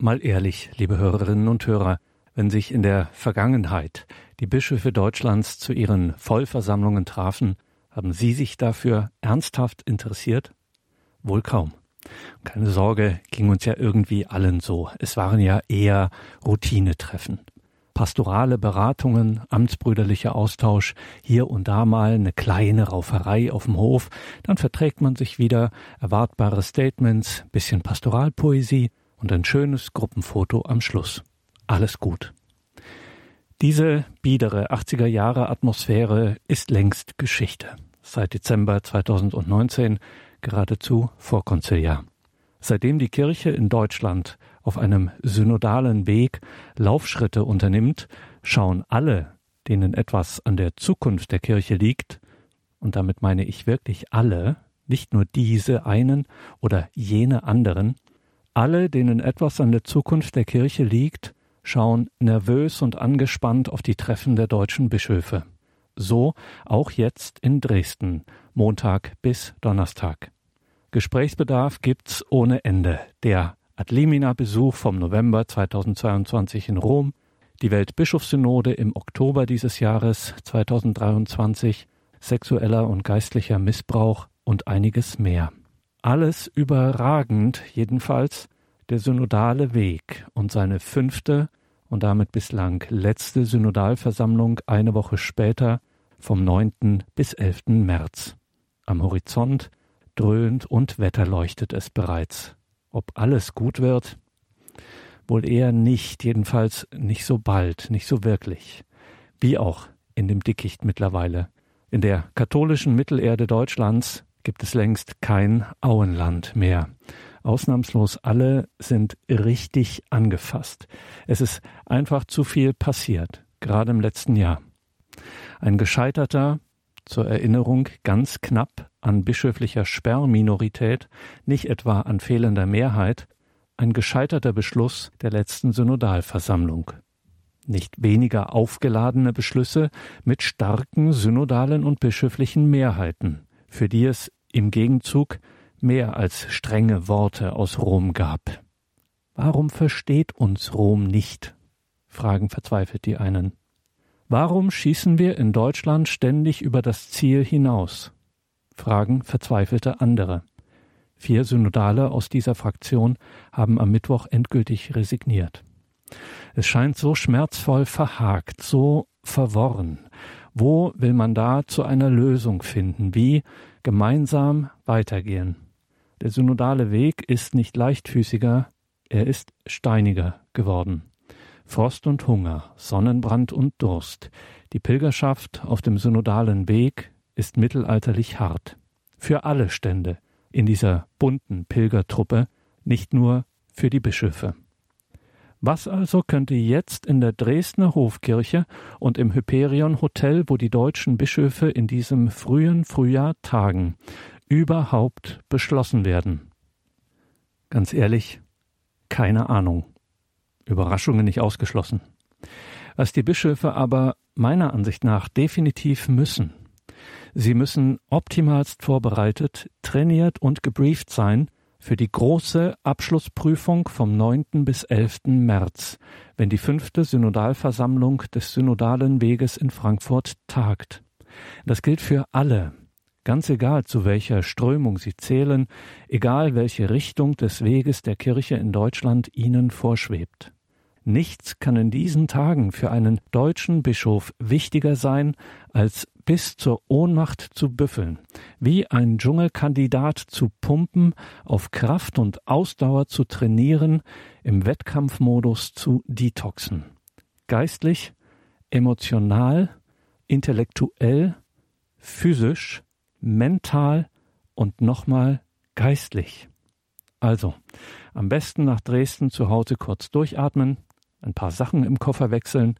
Mal ehrlich, liebe Hörerinnen und Hörer, wenn sich in der Vergangenheit die Bischöfe Deutschlands zu ihren Vollversammlungen trafen, haben Sie sich dafür ernsthaft interessiert? Wohl kaum. Keine Sorge, ging uns ja irgendwie allen so. Es waren ja eher Routinetreffen. Pastorale Beratungen, amtsbrüderlicher Austausch, hier und da mal eine kleine Rauferei auf dem Hof, dann verträgt man sich wieder, erwartbare Statements, bisschen Pastoralpoesie und ein schönes Gruppenfoto am Schluss. Alles gut. Diese biedere 80er Jahre Atmosphäre ist längst Geschichte. Seit Dezember 2019 geradezu vorkonziliar. Seitdem die Kirche in Deutschland auf einem synodalen Weg Laufschritte unternimmt, schauen alle, denen etwas an der Zukunft der Kirche liegt, und damit meine ich wirklich alle, nicht nur diese einen oder jene anderen, alle, denen etwas an der Zukunft der Kirche liegt, schauen nervös und angespannt auf die Treffen der deutschen Bischöfe. So auch jetzt in Dresden, Montag bis Donnerstag. Gesprächsbedarf gibt's ohne Ende. Der Adlimina-Besuch vom November 2022 in Rom, die Weltbischofssynode im Oktober dieses Jahres 2023, sexueller und geistlicher Missbrauch und einiges mehr. Alles überragend jedenfalls der synodale Weg und seine fünfte und damit bislang letzte Synodalversammlung eine Woche später vom 9. bis 11. März. Am Horizont dröhnt und wetterleuchtet es bereits. Ob alles gut wird? Wohl eher nicht, jedenfalls nicht so bald, nicht so wirklich. Wie auch in dem Dickicht mittlerweile. In der katholischen Mittelerde Deutschlands gibt es längst kein Auenland mehr. Ausnahmslos alle sind richtig angefasst. Es ist einfach zu viel passiert, gerade im letzten Jahr. Ein gescheiterter, zur Erinnerung ganz knapp an bischöflicher Sperrminorität, nicht etwa an fehlender Mehrheit, ein gescheiterter Beschluss der letzten Synodalversammlung. Nicht weniger aufgeladene Beschlüsse mit starken synodalen und bischöflichen Mehrheiten, für die es im Gegenzug mehr als strenge Worte aus Rom gab. Warum versteht uns Rom nicht? fragen verzweifelt die einen. Warum schießen wir in Deutschland ständig über das Ziel hinaus? fragen verzweifelte andere. Vier Synodale aus dieser Fraktion haben am Mittwoch endgültig resigniert. Es scheint so schmerzvoll verhakt, so verworren. Wo will man da zu einer Lösung finden? Wie gemeinsam weitergehen. Der synodale Weg ist nicht leichtfüßiger, er ist steiniger geworden. Frost und Hunger, Sonnenbrand und Durst. Die Pilgerschaft auf dem synodalen Weg ist mittelalterlich hart. Für alle Stände in dieser bunten Pilgertruppe, nicht nur für die Bischöfe. Was also könnte jetzt in der Dresdner Hofkirche und im Hyperion Hotel, wo die deutschen Bischöfe in diesem frühen Frühjahr tagen, überhaupt beschlossen werden? Ganz ehrlich, keine Ahnung. Überraschungen nicht ausgeschlossen. Was die Bischöfe aber meiner Ansicht nach definitiv müssen. Sie müssen optimalst vorbereitet, trainiert und gebrieft sein, für die große Abschlussprüfung vom 9. bis 11. März, wenn die fünfte Synodalversammlung des Synodalen Weges in Frankfurt tagt. Das gilt für alle, ganz egal zu welcher Strömung sie zählen, egal welche Richtung des Weges der Kirche in Deutschland ihnen vorschwebt. Nichts kann in diesen Tagen für einen deutschen Bischof wichtiger sein, als bis zur Ohnmacht zu büffeln, wie ein Dschungelkandidat zu pumpen, auf Kraft und Ausdauer zu trainieren, im Wettkampfmodus zu detoxen. Geistlich, emotional, intellektuell, physisch, mental und nochmal geistlich. Also, am besten nach Dresden zu Hause kurz durchatmen, ein paar Sachen im Koffer wechseln,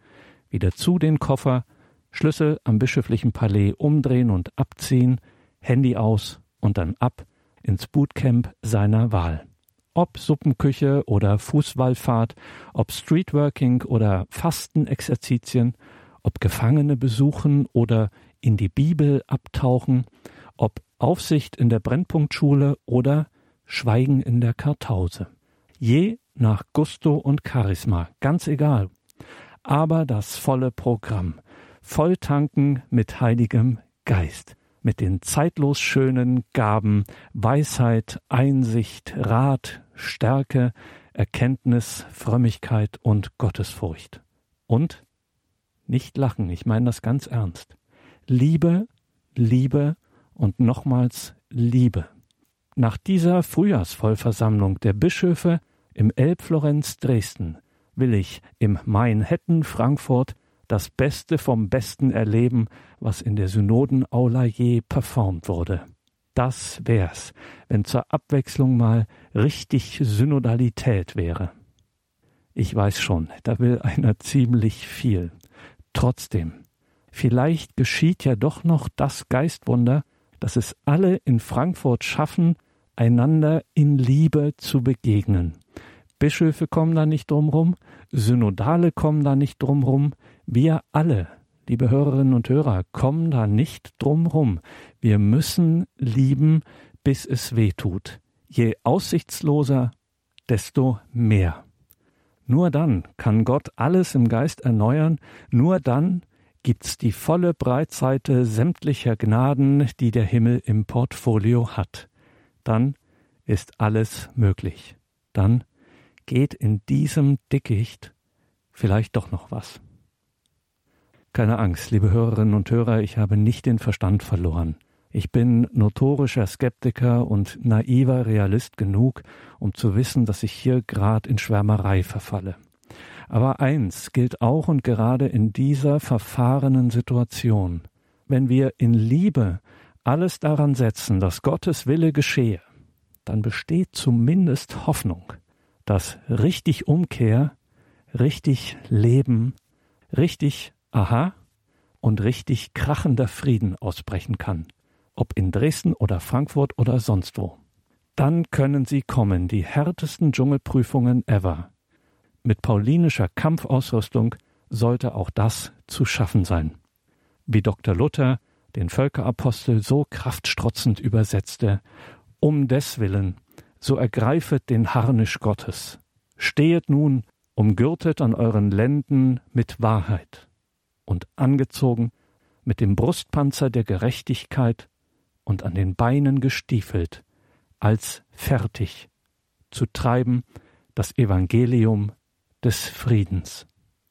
wieder zu den Koffer, Schlüssel am bischöflichen Palais umdrehen und abziehen, Handy aus und dann ab ins Bootcamp seiner Wahl. Ob Suppenküche oder Fußwallfahrt, ob Streetworking oder Fastenexerzitien, ob Gefangene besuchen oder in die Bibel abtauchen, ob Aufsicht in der Brennpunktschule oder Schweigen in der Kartause. Je nach Gusto und Charisma, ganz egal. Aber das volle Programm, volltanken mit heiligem Geist, mit den zeitlos schönen Gaben Weisheit, Einsicht, Rat, Stärke, Erkenntnis, Frömmigkeit und Gottesfurcht. Und nicht lachen, ich meine das ganz ernst. Liebe, Liebe und nochmals Liebe. Nach dieser Frühjahrsvollversammlung der Bischöfe im Elbflorenz Dresden will ich im Main-Hetten Frankfurt das Beste vom Besten erleben, was in der Synodenaula je performt wurde. Das wär's, wenn zur Abwechslung mal richtig Synodalität wäre. Ich weiß schon, da will einer ziemlich viel. Trotzdem, vielleicht geschieht ja doch noch das Geistwunder, dass es alle in Frankfurt schaffen, einander in Liebe zu begegnen. Bischöfe kommen da nicht drumrum, Synodale kommen da nicht drumrum, wir alle, liebe Hörerinnen und Hörer, kommen da nicht drumrum. Wir müssen lieben, bis es weh tut. Je aussichtsloser, desto mehr. Nur dann kann Gott alles im Geist erneuern, nur dann gibt's die volle Breitseite sämtlicher Gnaden, die der Himmel im Portfolio hat. Dann ist alles möglich. Dann geht in diesem Dickicht vielleicht doch noch was. Keine Angst, liebe Hörerinnen und Hörer, ich habe nicht den Verstand verloren. Ich bin notorischer Skeptiker und naiver Realist genug, um zu wissen, dass ich hier grad in Schwärmerei verfalle. Aber eins gilt auch und gerade in dieser verfahrenen Situation. Wenn wir in Liebe alles daran setzen, dass Gottes Wille geschehe, dann besteht zumindest Hoffnung dass richtig Umkehr, richtig Leben, richtig Aha und richtig krachender Frieden ausbrechen kann, ob in Dresden oder Frankfurt oder sonst wo. Dann können sie kommen, die härtesten Dschungelprüfungen ever. Mit paulinischer Kampfausrüstung sollte auch das zu schaffen sein. Wie Dr. Luther den Völkerapostel so kraftstrotzend übersetzte, um deswillen so ergreifet den Harnisch Gottes. Stehet nun, umgürtet an euren Lenden mit Wahrheit und angezogen mit dem Brustpanzer der Gerechtigkeit und an den Beinen gestiefelt, als fertig zu treiben das Evangelium des Friedens.